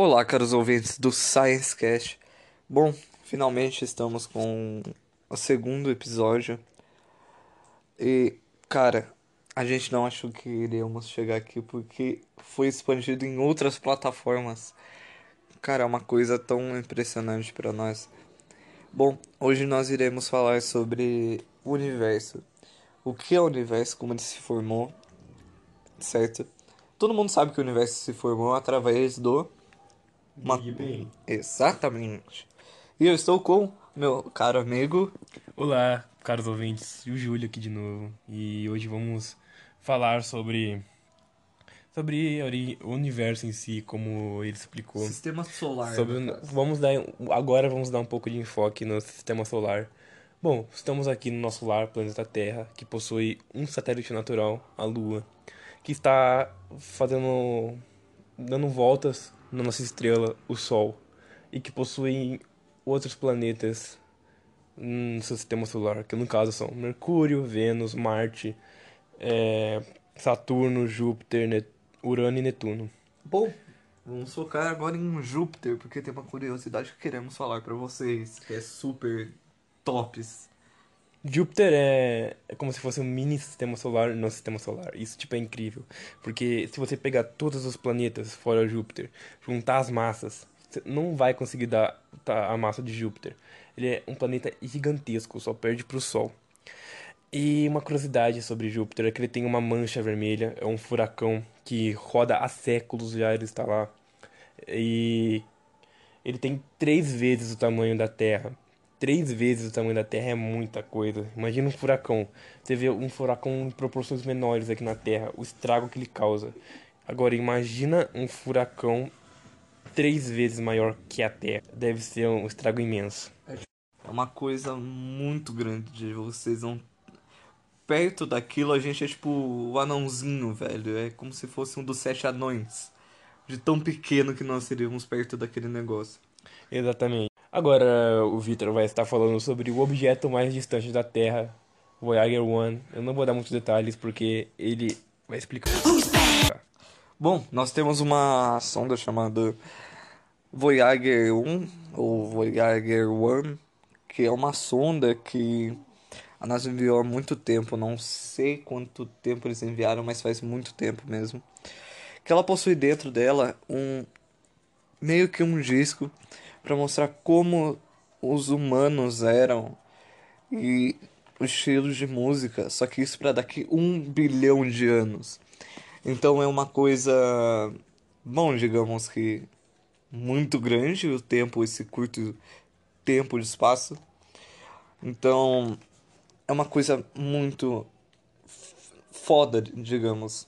Olá, caros ouvintes do Science Cast. Bom, finalmente estamos com o segundo episódio. E, cara, a gente não achou que iríamos chegar aqui porque foi expandido em outras plataformas. Cara, é uma coisa tão impressionante para nós. Bom, hoje nós iremos falar sobre o universo. O que é o universo, como ele se formou, certo? Todo mundo sabe que o universo se formou através do uma... Exatamente. E eu estou com meu caro amigo. Olá, caros ouvintes, e o Júlio aqui de novo. E hoje vamos falar sobre sobre o universo em si, como ele explicou. Sistema solar. Sobre, caso. vamos dar agora vamos dar um pouco de enfoque no sistema solar. Bom, estamos aqui no nosso lar, planeta Terra, que possui um satélite natural, a Lua, que está fazendo dando voltas na nossa estrela, o Sol, e que possui outros planetas no seu sistema solar, que no caso são Mercúrio, Vênus, Marte, é, Saturno, Júpiter, Ne- Urano e Netuno. Bom, vamos focar agora em Júpiter, porque tem uma curiosidade que queremos falar pra vocês, que é super tops. Júpiter é, é como se fosse um mini sistema solar no sistema solar. Isso, tipo, é incrível. Porque se você pegar todos os planetas fora Júpiter, juntar as massas, você não vai conseguir dar tá, a massa de Júpiter. Ele é um planeta gigantesco, só perde pro Sol. E uma curiosidade sobre Júpiter é que ele tem uma mancha vermelha, é um furacão que roda há séculos já, ele está lá. E ele tem três vezes o tamanho da Terra. Três vezes o tamanho da Terra é muita coisa. Imagina um furacão. Você vê um furacão em proporções menores aqui na Terra, o estrago que ele causa. Agora, imagina um furacão três vezes maior que a Terra. Deve ser um estrago imenso. É uma coisa muito grande, vocês não... Perto daquilo a gente é tipo o anãozinho, velho. É como se fosse um dos sete anões. De tão pequeno que nós seríamos perto daquele negócio. Exatamente. Agora o Victor vai estar falando sobre o objeto mais distante da Terra, Voyager 1. Eu não vou dar muitos detalhes porque ele vai explicar. Bom, nós temos uma sonda chamada Voyager 1 ou Voyager 1, que é uma sonda que a NASA enviou há muito tempo, não sei quanto tempo eles enviaram, mas faz muito tempo mesmo. Que ela possui dentro dela um meio que um disco para mostrar como os humanos eram e o estilo de música, só que isso para daqui um bilhão de anos. Então é uma coisa, bom, digamos que muito grande o tempo, esse curto tempo de espaço. Então é uma coisa muito foda, digamos.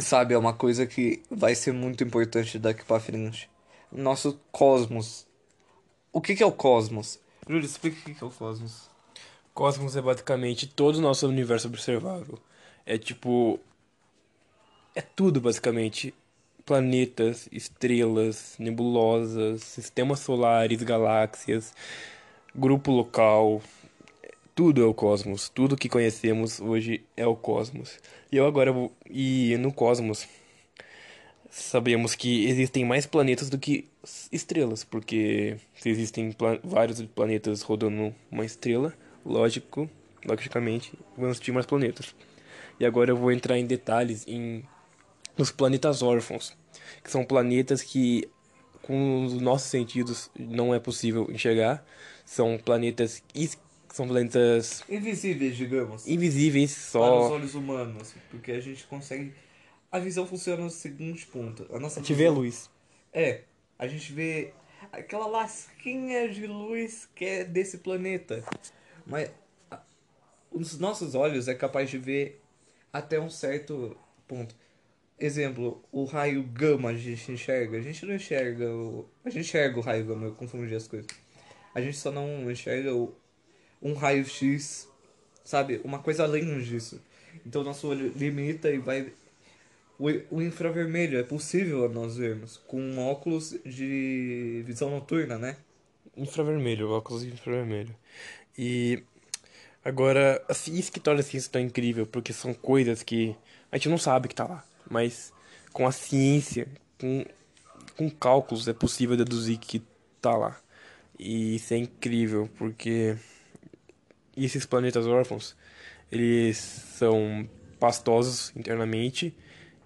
Sabe, é uma coisa que vai ser muito importante daqui pra frente. Nosso cosmos. O que que é o cosmos? Júlio, explica o que que é o cosmos. Cosmos é basicamente todo o nosso universo observável. É tipo. É tudo basicamente. Planetas, estrelas, nebulosas, sistemas solares, galáxias, grupo local. Tudo é o cosmos. Tudo que conhecemos hoje é o cosmos. E eu agora vou. E no cosmos. Sabemos que existem mais planetas do que estrelas, porque se existem pla- vários planetas rodando uma estrela, lógico, logicamente, vamos ter mais planetas. E agora eu vou entrar em detalhes em nos planetas órfãos, que são planetas que com os nossos sentidos não é possível enxergar, são planetas são planetas Invisíveis, digamos. invisíveis para os só olhos humanos, porque a gente consegue. A visão funciona no seguinte ponto. A nossa a gente vê a visão- luz. É, a gente vê aquela lasquinha de luz que é desse planeta. Mas a- os nossos olhos é capaz de ver até um certo ponto. Exemplo, o raio gama a gente enxerga. A gente não enxerga o. A gente enxerga o raio gama, eu confundi as coisas. A gente só não enxerga o... um raio X, sabe? Uma coisa além disso. Então nosso olho limita e vai o, o infravermelho é possível nós vermos com óculos de visão noturna, né? Infravermelho, óculos infravermelho. E agora, assim, isso que torna a ciência tão incrível, porque são coisas que a gente não sabe que tá lá, mas com a ciência, com com cálculos é possível deduzir que tá lá. E isso é incrível, porque esses planetas órfãos, eles são pastosos internamente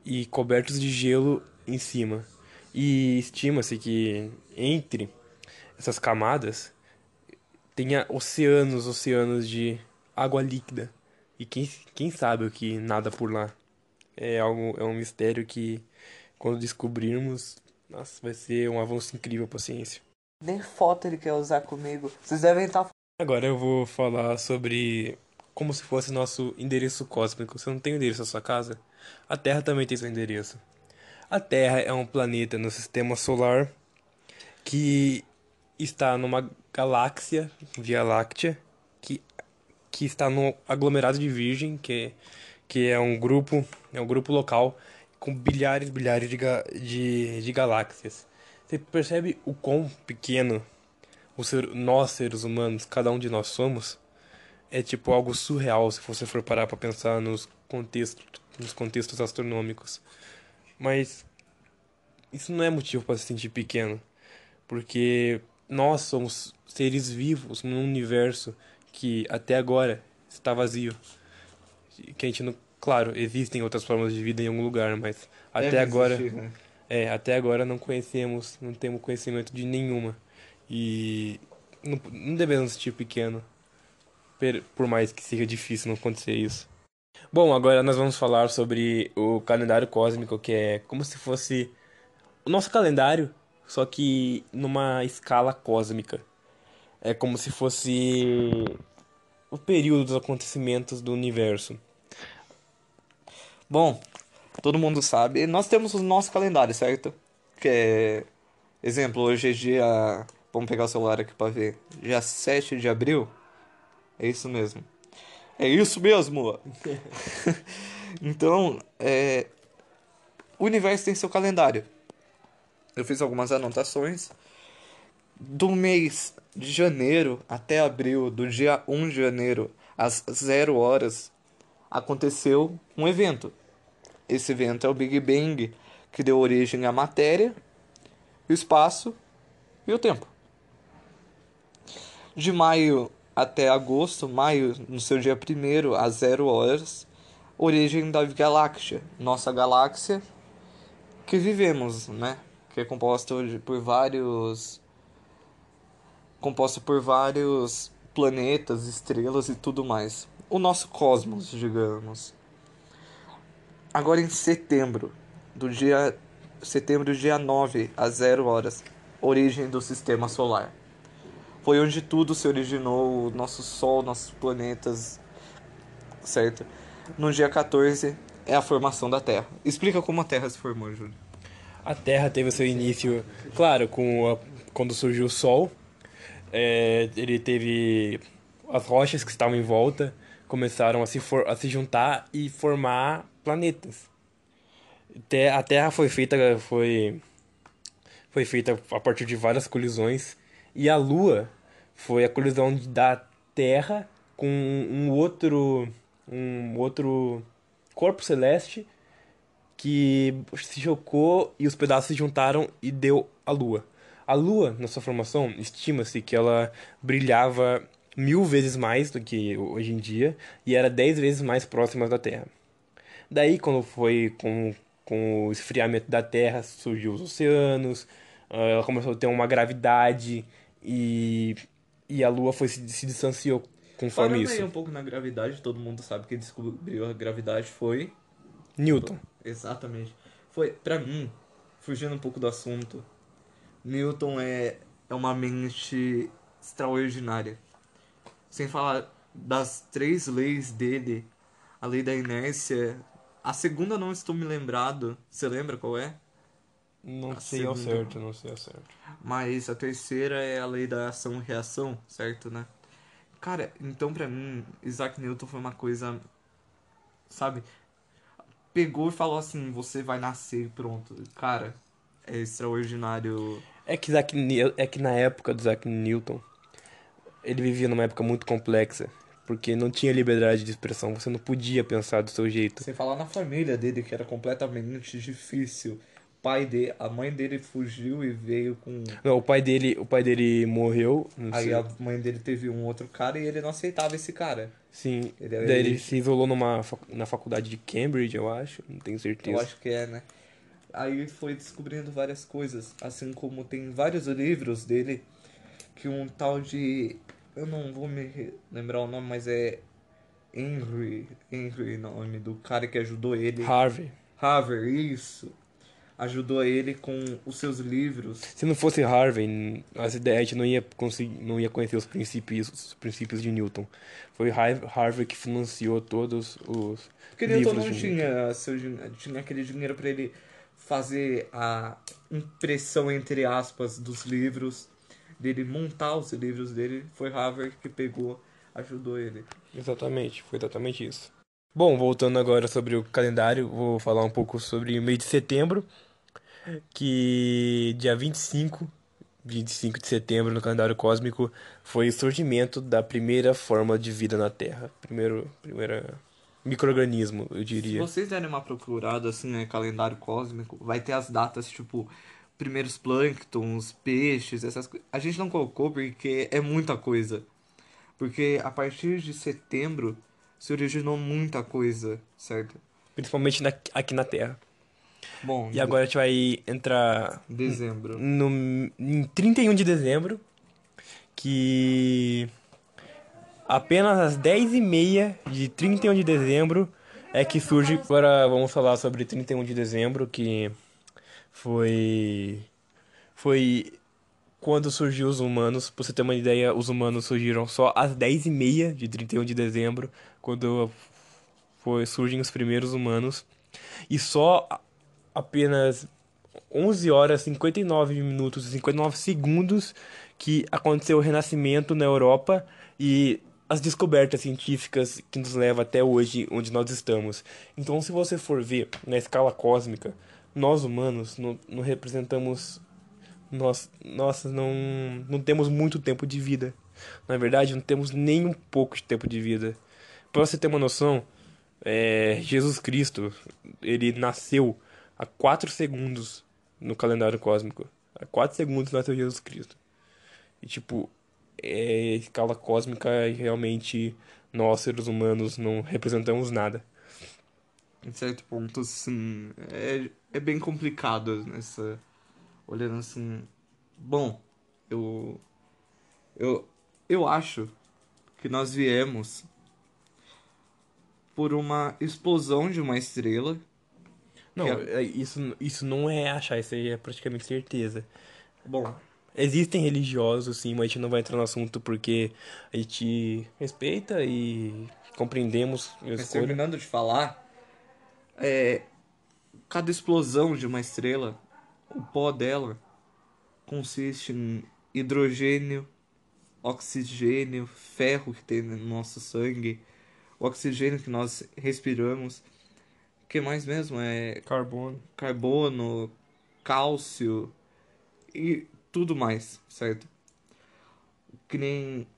e cobertos de gelo em cima. E estima-se que entre essas camadas tenha oceanos, oceanos de água líquida. E quem, quem sabe o que nada por lá. É algo, é um mistério que quando descobrirmos, nossa, vai ser um avanço incrível para a ciência. Nem foto ele quer usar comigo. Vocês devem estar. Agora eu vou falar sobre como se fosse nosso endereço cósmico. Você não tem o endereço da sua casa? A Terra também tem seu endereço. A Terra é um planeta no sistema solar que está numa galáxia, Via Láctea, que, que está no aglomerado de Virgem, que, que é um grupo, é um grupo local com bilhares e bilhares de, de, de galáxias. Você percebe o quão pequeno o ser, nós, seres humanos, cada um de nós somos? É tipo algo surreal se você for parar para pensar nos contextos, nos contextos astronômicos. Mas isso não é motivo para se sentir pequeno, porque nós somos seres vivos num universo que até agora está vazio. Que a gente não, claro, existem outras formas de vida em algum lugar, mas até Deve agora existir, né? é, até agora não conhecemos, não temos conhecimento de nenhuma. E não, não devemos sentir pequeno, por mais que seja difícil não acontecer isso. Bom, agora nós vamos falar sobre o calendário cósmico, que é como se fosse o nosso calendário, só que numa escala cósmica. É como se fosse o período dos acontecimentos do universo. Bom, todo mundo sabe. Nós temos o nosso calendário, certo? Que é. Exemplo, hoje é dia. Vamos pegar o celular aqui pra ver. Dia 7 de abril? É isso mesmo. É isso mesmo! então, é. O universo tem seu calendário. Eu fiz algumas anotações. Do mês de janeiro até abril, do dia 1 de janeiro às 0 horas, aconteceu um evento. Esse evento é o Big Bang, que deu origem à matéria, o espaço e o tempo. De maio até agosto, maio no seu dia 1 às 0 horas, origem da galáxia, nossa galáxia que vivemos, né? Que é composta por vários composta por vários planetas, estrelas e tudo mais. O nosso cosmos, digamos. Agora em setembro, do dia setembro dia 9 às 0 horas, origem do sistema solar. Foi onde tudo se originou, o nosso sol, nossos planetas, certo? No dia 14 é a formação da Terra. Explica como a Terra se formou, Júlio. A Terra teve seu início, claro, com a- quando surgiu o Sol. É, ele teve as rochas que estavam em volta começaram a se, for, a se juntar e formar planetas. A Terra foi feita foi foi feita a partir de várias colisões e a Lua foi a colisão da Terra com um outro um outro corpo celeste que se chocou e os pedaços se juntaram e deu a Lua. A Lua, na sua formação, estima-se que ela brilhava mil vezes mais do que hoje em dia e era dez vezes mais próxima da Terra. Daí, quando foi com, com o esfriamento da Terra, surgiu os oceanos, ela começou a ter uma gravidade e, e a Lua foi se, se distanciou conforme Falando isso. aí um pouco na gravidade, todo mundo sabe que descobriu a gravidade foi Newton. Exatamente. Foi, pra mim, fugindo um pouco do assunto, Newton é, é uma mente extraordinária. Sem falar das três leis dele, a lei da inércia. A segunda não estou me lembrado. Você lembra qual é? Não A sei ao certo, não sei ao certo. Mas a terceira é a lei da ação e reação, certo, né? Cara, então pra mim, Isaac Newton foi uma coisa. Sabe? Pegou e falou assim: você vai nascer e pronto. Cara, é extraordinário. É que, Isaac, é que na época do Isaac Newton, ele vivia numa época muito complexa, porque não tinha liberdade de expressão, você não podia pensar do seu jeito. Sem falar na família dele, que era completamente difícil. Pai dele, a mãe dele fugiu e veio com. Não, o pai dele, o pai dele morreu, Aí sei. a mãe dele teve um outro cara e ele não aceitava esse cara. Sim, Ele- daí ele ele- se isolou numa, na faculdade de Cambridge, eu acho, não tenho Eu certeza. acho que é, né? Aí foi descobrindo várias coisas, assim como tem vários livros dele que um tal de eu não vou me lembrar o nome, mas é Henry, Henry, nome do cara que ajudou ele. Harvey. Harvey, isso. Ajudou ele com os seus livros. Se não fosse Harvey, as ideias a gente não ia conseguir, não ia conhecer os princípios, os princípios de Newton. Foi Har- Harvey que financiou todos os Porque Newton livros não de tinha, seu, tinha aquele dinheiro para ele fazer a impressão, entre aspas, dos livros, dele montar os livros dele. Foi Harvard que pegou, ajudou ele. Exatamente, foi exatamente isso. Bom, voltando agora sobre o calendário, vou falar um pouco sobre o mês de setembro, que dia 25, 25 de setembro no calendário cósmico foi o surgimento da primeira forma de vida na Terra, primeiro, primeira microorganismo, eu Se diria. vocês derem uma procurada assim, né, calendário cósmico, vai ter as datas tipo primeiros plânctons, peixes, essas coisas. A gente não colocou porque é muita coisa. Porque a partir de setembro se originou muita coisa, certo? Principalmente na- aqui na Terra. Bom, E agora a gente vai entrar dezembro. no, em 31 de dezembro, que apenas às 10h30 de 31 de dezembro é que surge. Agora vamos falar sobre 31 de dezembro, que foi. Foi quando surgiu os humanos. Pra você ter uma ideia, os humanos surgiram só às 10h30 de 31 de dezembro, quando foi, surgem os primeiros humanos. E só apenas 11 horas 59 minutos e 59 segundos que aconteceu o renascimento na Europa e as descobertas científicas que nos levam até hoje onde nós estamos. Então, se você for ver na escala cósmica, nós humanos não, não representamos nós, nós não, não temos muito tempo de vida. Na verdade, não temos nem um pouco de tempo de vida. Para você ter uma noção, é, Jesus Cristo, ele nasceu há 4 segundos no calendário cósmico. Há 4 segundos nasceu Jesus Cristo. E tipo, é, escala cósmica, realmente nós, seres humanos, não representamos nada. Em certo ponto, sim. É, é bem complicado nessa. Olhando assim. Bom, eu. Eu. Eu acho que nós viemos por uma explosão de uma estrela. Não, Que é- isso, isso não é achar, isso aí é praticamente certeza. Bom, Existem religiosos, sim, mas a gente não vai entrar no assunto porque a gente respeita e compreendemos mas escolha. terminando de falar, é, cada explosão de uma estrela, o pó dela consiste em hidrogênio, oxigênio, ferro que tem no nosso sangue, o oxigênio que nós respiramos. O que mais mesmo? É Carbono. carbono, cálcio e tudo mais, certo? Que nem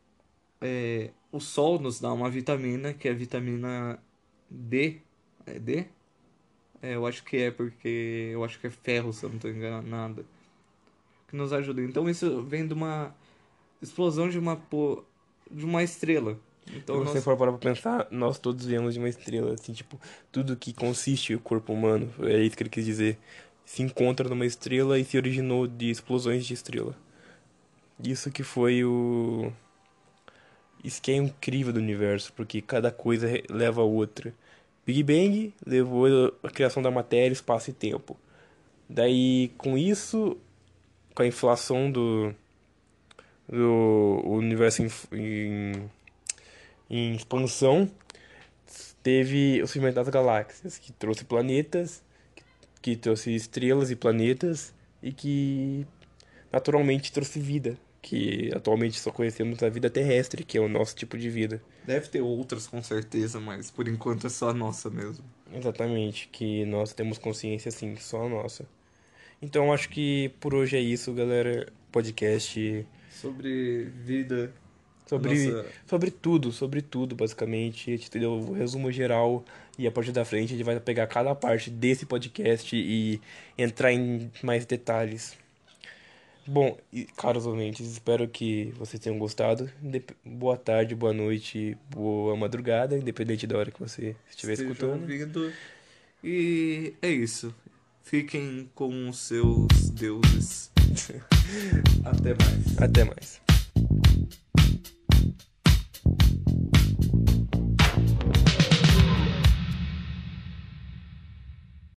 é, o sol nos dá uma vitamina, que é a vitamina D. É D? É, eu acho que é porque eu acho que é ferro, se eu não estou enganado. Que nos ajuda. Então isso vem de uma explosão de uma de uma estrela. Então Se você nós- for parar pra pensar, nós todos viemos de uma estrela, assim, tipo, tudo que consiste o corpo humano, é isso que ele quis dizer, se encontra numa estrela e se originou de explosões de estrela. Isso que foi o... Isso que é incrível do universo, porque cada coisa leva a outra. Big Bang levou a criação da matéria, espaço e tempo. Daí, com isso, com a inflação do, do universo em, em em expansão, teve o surgimento das galáxias, que trouxe planetas, que, trouxe estrelas e planetas, e que naturalmente trouxe vida, que atualmente só conhecemos a vida terrestre, que é o nosso tipo de vida. Deve ter outras com certeza, mas por enquanto é só a nossa mesmo. Exatamente, que nós temos consciência sim, só a nossa. Então acho que por hoje é isso, galera. Podcast Sobre vida. Sobre, Nossa. sobre tudo, sobre tudo, basicamente. A gente deu o resumo geral e a partir da frente a gente vai pegar cada parte desse podcast e entrar em mais detalhes. Bom, e caros ouvintes, espero que vocês tenham gostado. Indep- Boa tarde, boa noite, boa madrugada, independente da hora que você estiver Esteja escutando. ouvindo. E é isso. Fiquem com os seus deuses. Até mais. Até mais.